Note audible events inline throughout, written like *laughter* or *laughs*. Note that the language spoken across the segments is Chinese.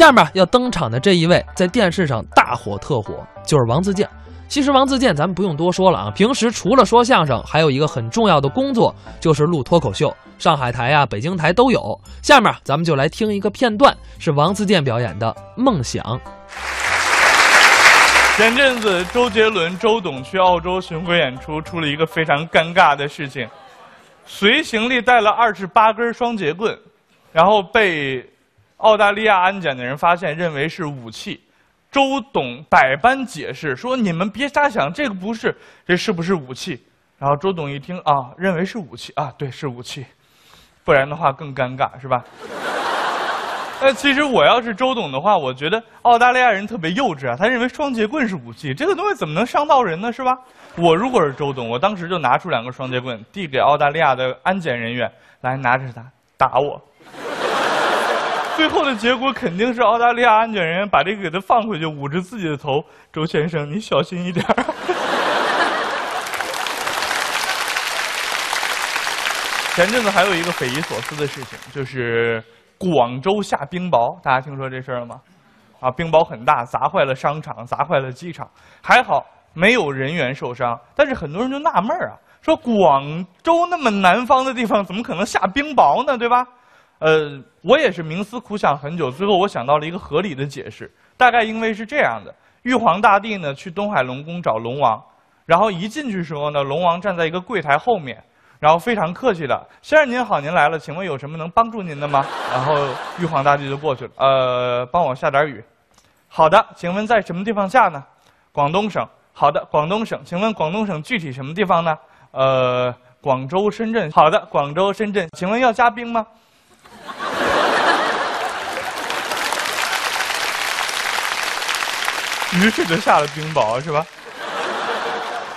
下面要登场的这一位，在电视上大火特火，就是王自健。其实王自健咱们不用多说了啊，平时除了说相声，还有一个很重要的工作就是录脱口秀，上海台呀、北京台都有。下面咱们就来听一个片段，是王自健表演的《梦想》。前阵子周杰伦周董去澳洲巡回演出，出了一个非常尴尬的事情，随行李带了二十八根双节棍，然后被澳大利亚安检的人发现，认为是武器。周董百般解释说：“你们别瞎想，这个不是，这是不是武器？”然后周董一听啊，认为是武器啊，对，是武器，不然的话更尴尬，是吧？*laughs* 那其实我要是周董的话，我觉得澳大利亚人特别幼稚啊，他认为双节棍是武器，这个东西怎么能伤到人呢，是吧？我如果是周董，我当时就拿出两个双节棍，递给澳大利亚的安检人员，来拿着它打我。最后的结果肯定是澳大利亚安检人员把这个给他放回去，捂着自己的头。周先生，你小心一点。*laughs* 前阵子还有一个匪夷所思的事情，就是广州下冰雹，大家听说这事儿了吗？啊，冰雹很大，砸坏了商场，砸坏了机场，还好没有人员受伤。但是很多人就纳闷啊，说广州那么南方的地方，怎么可能下冰雹呢？对吧？呃，我也是冥思苦想很久，最后我想到了一个合理的解释，大概因为是这样的：玉皇大帝呢去东海龙宫找龙王，然后一进去时候呢，龙王站在一个柜台后面，然后非常客气的：“先生您好，您来了，请问有什么能帮助您的吗？”然后玉皇大帝就过去了，呃，帮我下点雨。好的，请问在什么地方下呢？广东省。好的，广东省，请问广东省具体什么地方呢？呃，广州、深圳。好的，广州、深圳，请问要加冰吗？于是就下了冰雹，是吧？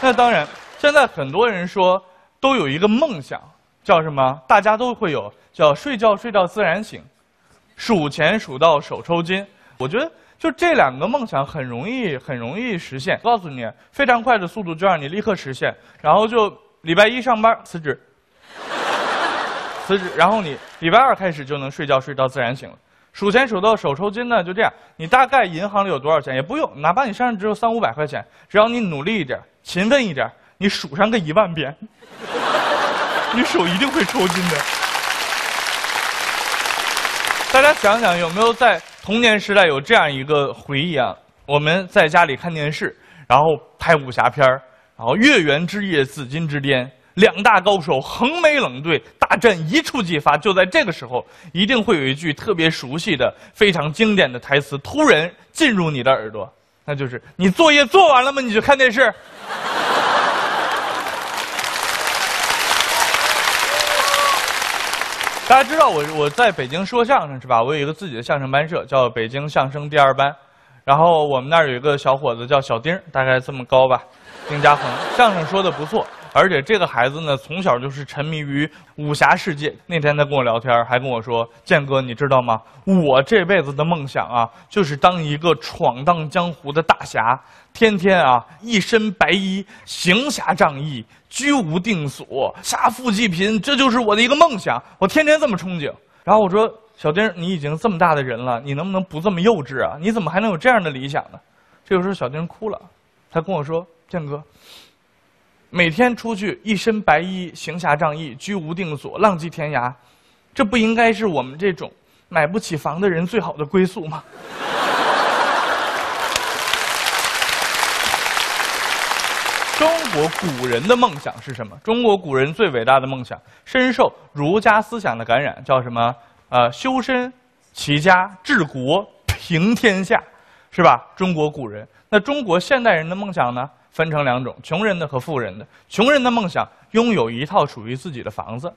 那当然，现在很多人说都有一个梦想，叫什么？大家都会有，叫睡觉睡到自然醒，数钱数到手抽筋。我觉得就这两个梦想很容易，很容易实现。告诉你，非常快的速度就让你立刻实现。然后就礼拜一上班辞职，辞职，然后你礼拜二开始就能睡觉睡到自然醒了。数钱数到手抽筋呢，就这样。你大概银行里有多少钱也不用，哪怕你身上只有三五百块钱，只要你努力一点、勤奋一点，你数上个一万遍，*laughs* 你手一定会抽筋的。大家想想，有没有在童年时代有这样一个回忆啊？我们在家里看电视，然后拍武侠片然后月圆之夜，紫金之巅。两大高手横眉冷对，大战一触即发。就在这个时候，一定会有一句特别熟悉的、非常经典的台词突然进入你的耳朵，那就是：“你作业做完了吗？你就看电视。*laughs* ”大家知道我我在北京说相声是吧？我有一个自己的相声班社，叫北京相声第二班。然后我们那儿有一个小伙子叫小丁，大概这么高吧，丁家恒，相声说的不错。而且这个孩子呢，从小就是沉迷于武侠世界。那天他跟我聊天，还跟我说：“建哥，你知道吗？我这辈子的梦想啊，就是当一个闯荡江湖的大侠，天天啊一身白衣，行侠仗义，居无定所，杀富济贫，这就是我的一个梦想。我天天这么憧憬。”然后我说：“小丁，你已经这么大的人了，你能不能不这么幼稚啊？你怎么还能有这样的理想呢？”这个时候，小丁哭了，他跟我说：“建哥。”每天出去一身白衣，行侠仗义，居无定所，浪迹天涯，这不应该是我们这种买不起房的人最好的归宿吗？*laughs* 中国古人的梦想是什么？中国古人最伟大的梦想，深受儒家思想的感染，叫什么？呃，修身、齐家、治国、平天下，是吧？中国古人，那中国现代人的梦想呢？分成两种：穷人的和富人的。穷人的梦想拥有一套属于自己的房子，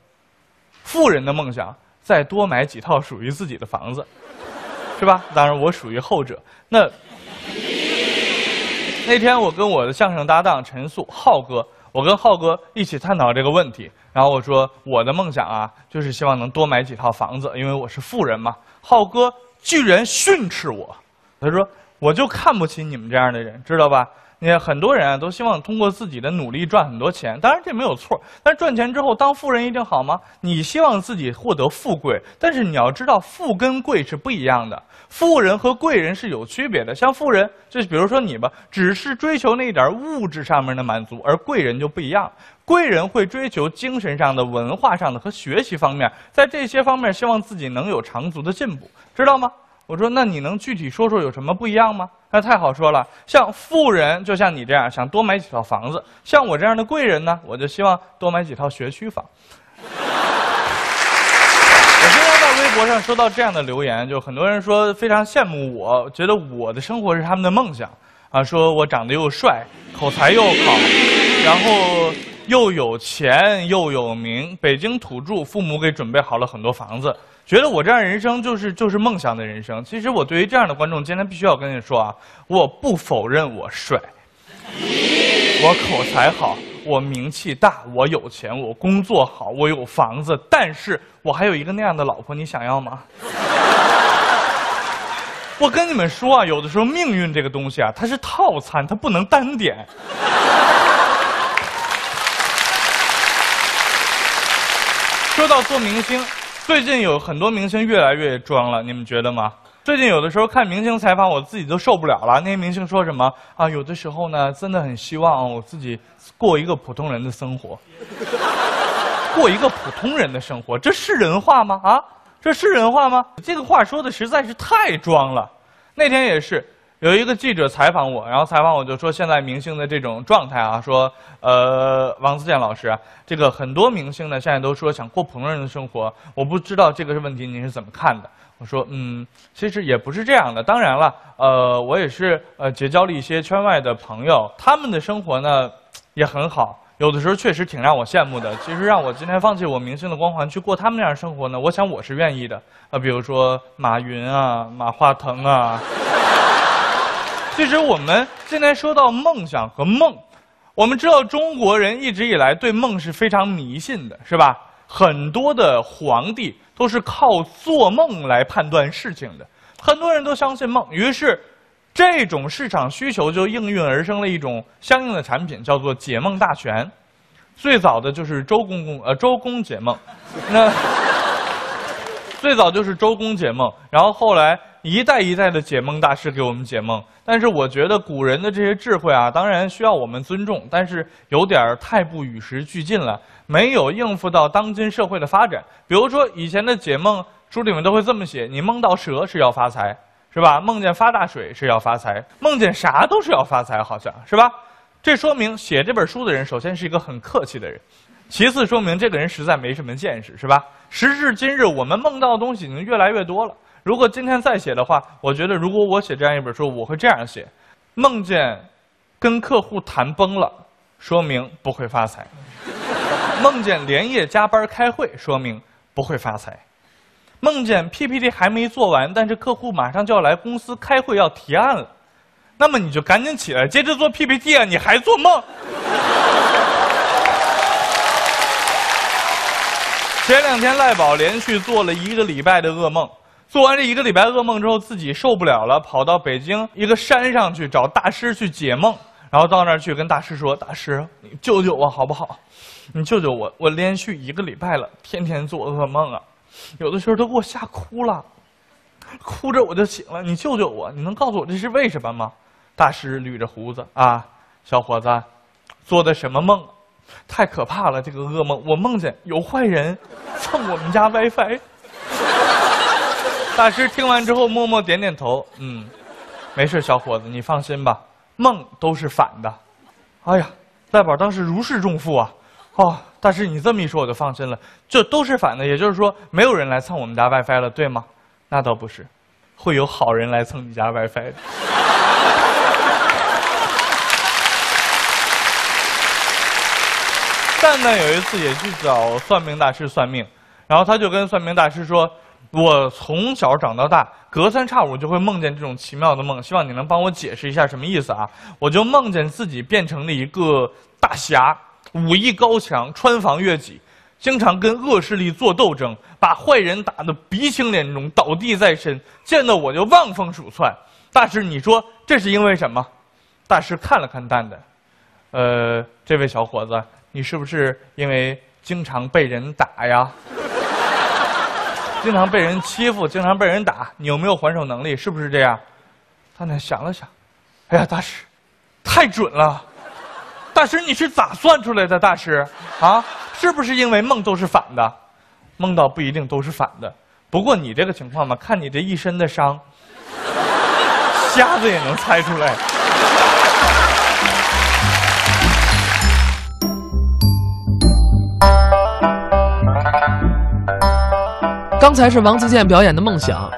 富人的梦想再多买几套属于自己的房子，是吧？当然，我属于后者。那那天我跟我的相声搭档陈素浩哥，我跟浩哥一起探讨这个问题。然后我说我的梦想啊，就是希望能多买几套房子，因为我是富人嘛。浩哥居然训斥我，他说：“我就看不起你们这样的人，知道吧？”你看很多人啊都希望通过自己的努力赚很多钱，当然这没有错。但赚钱之后当富人一定好吗？你希望自己获得富贵，但是你要知道富跟贵是不一样的。富人和贵人是有区别的。像富人，就比如说你吧，只是追求那点物质上面的满足，而贵人就不一样。贵人会追求精神上的、文化上的和学习方面，在这些方面希望自己能有长足的进步，知道吗？我说，那你能具体说说有什么不一样吗？那太好说了，像富人就像你这样想多买几套房子，像我这样的贵人呢，我就希望多买几套学区房。*laughs* 我经常在微博上收到这样的留言，就很多人说非常羡慕我，觉得我的生活是他们的梦想啊，说我长得又帅，口才又好，然后。又有钱又有名，北京土著，父母给准备好了很多房子，觉得我这样人生就是就是梦想的人生。其实我对于这样的观众，今天必须要跟你说啊，我不否认我帅，我口才好，我名气大，我有钱，我工作好，我有房子，但是我还有一个那样的老婆，你想要吗？我跟你们说啊，有的时候命运这个东西啊，它是套餐，它不能单点。说到做明星，最近有很多明星越来越装了，你们觉得吗？最近有的时候看明星采访，我自己都受不了了。那些明星说什么啊？有的时候呢，真的很希望我自己过一个普通人的生活，*laughs* 过一个普通人的生活，这是人话吗？啊，这是人话吗？这个话说的实在是太装了。那天也是。有一个记者采访我，然后采访我就说现在明星的这种状态啊，说呃王自健老师，这个很多明星呢现在都说想过普通人的生活，我不知道这个问题您是怎么看的？我说嗯，其实也不是这样的，当然了，呃我也是呃结交了一些圈外的朋友，他们的生活呢也很好，有的时候确实挺让我羡慕的。其实让我今天放弃我明星的光环去过他们那样生活呢，我想我是愿意的。啊，比如说马云啊，马化腾啊。其实我们现在说到梦想和梦，我们知道中国人一直以来对梦是非常迷信的，是吧？很多的皇帝都是靠做梦来判断事情的，很多人都相信梦，于是这种市场需求就应运而生了一种相应的产品，叫做解梦大全。最早的就是周公公呃周公解梦，那 *laughs* 最早就是周公解梦，然后后来。一代一代的解梦大师给我们解梦，但是我觉得古人的这些智慧啊，当然需要我们尊重，但是有点太不与时俱进了，没有应付到当今社会的发展。比如说以前的解梦书里面都会这么写：你梦到蛇是要发财，是吧？梦见发大水是要发财，梦见啥都是要发财，好像是吧？这说明写这本书的人首先是一个很客气的人，其次说明这个人实在没什么见识，是吧？时至今日，我们梦到的东西已经越来越多了。如果今天再写的话，我觉得如果我写这样一本书，我会这样写：梦见跟客户谈崩了，说明不会发财；*laughs* 梦见连夜加班开会，说明不会发财；梦见 PPT 还没做完，但是客户马上就要来公司开会要提案了，那么你就赶紧起来接着做 PPT 啊！你还做梦？*laughs* 前两天赖宝连续做了一个礼拜的噩梦。做完这一个礼拜噩梦之后，自己受不了了，跑到北京一个山上去找大师去解梦。然后到那儿去跟大师说：“大师，你救救我好不好？你救救我！我连续一个礼拜了，天天做噩梦啊，有的时候都给我吓哭了，哭着我就醒了。你救救我！你能告诉我这是为什么吗？”大师捋着胡子啊，小伙子，做的什么梦？太可怕了！这个噩梦，我梦见有坏人蹭我们家 WiFi。大师听完之后默默点点头，嗯，没事，小伙子，你放心吧，梦都是反的。哎呀，赖宝当时如释重负啊！哦，大师你这么一说我就放心了，这都是反的，也就是说没有人来蹭我们家 WiFi 了，对吗？那倒不是，会有好人来蹭你家 WiFi 的。*laughs* 蛋蛋有一次也去找算命大师算命，然后他就跟算命大师说。我从小长到大，隔三差五就会梦见这种奇妙的梦，希望你能帮我解释一下什么意思啊？我就梦见自己变成了一个大侠，武艺高强，穿房越脊，经常跟恶势力做斗争，把坏人打得鼻青脸肿，倒地在身，见到我就望风鼠窜。大师，你说这是因为什么？大师看了看蛋蛋，呃，这位小伙子，你是不是因为经常被人打呀？经常被人欺负，经常被人打，你有没有还手能力？是不是这样？他呢想了想，哎呀，大师，太准了！大师，你是咋算出来的？大师，啊，是不是因为梦都是反的？梦到不一定都是反的。不过你这个情况嘛，看你这一身的伤，*laughs* 瞎子也能猜出来。刚才是王自健表演的《梦想》，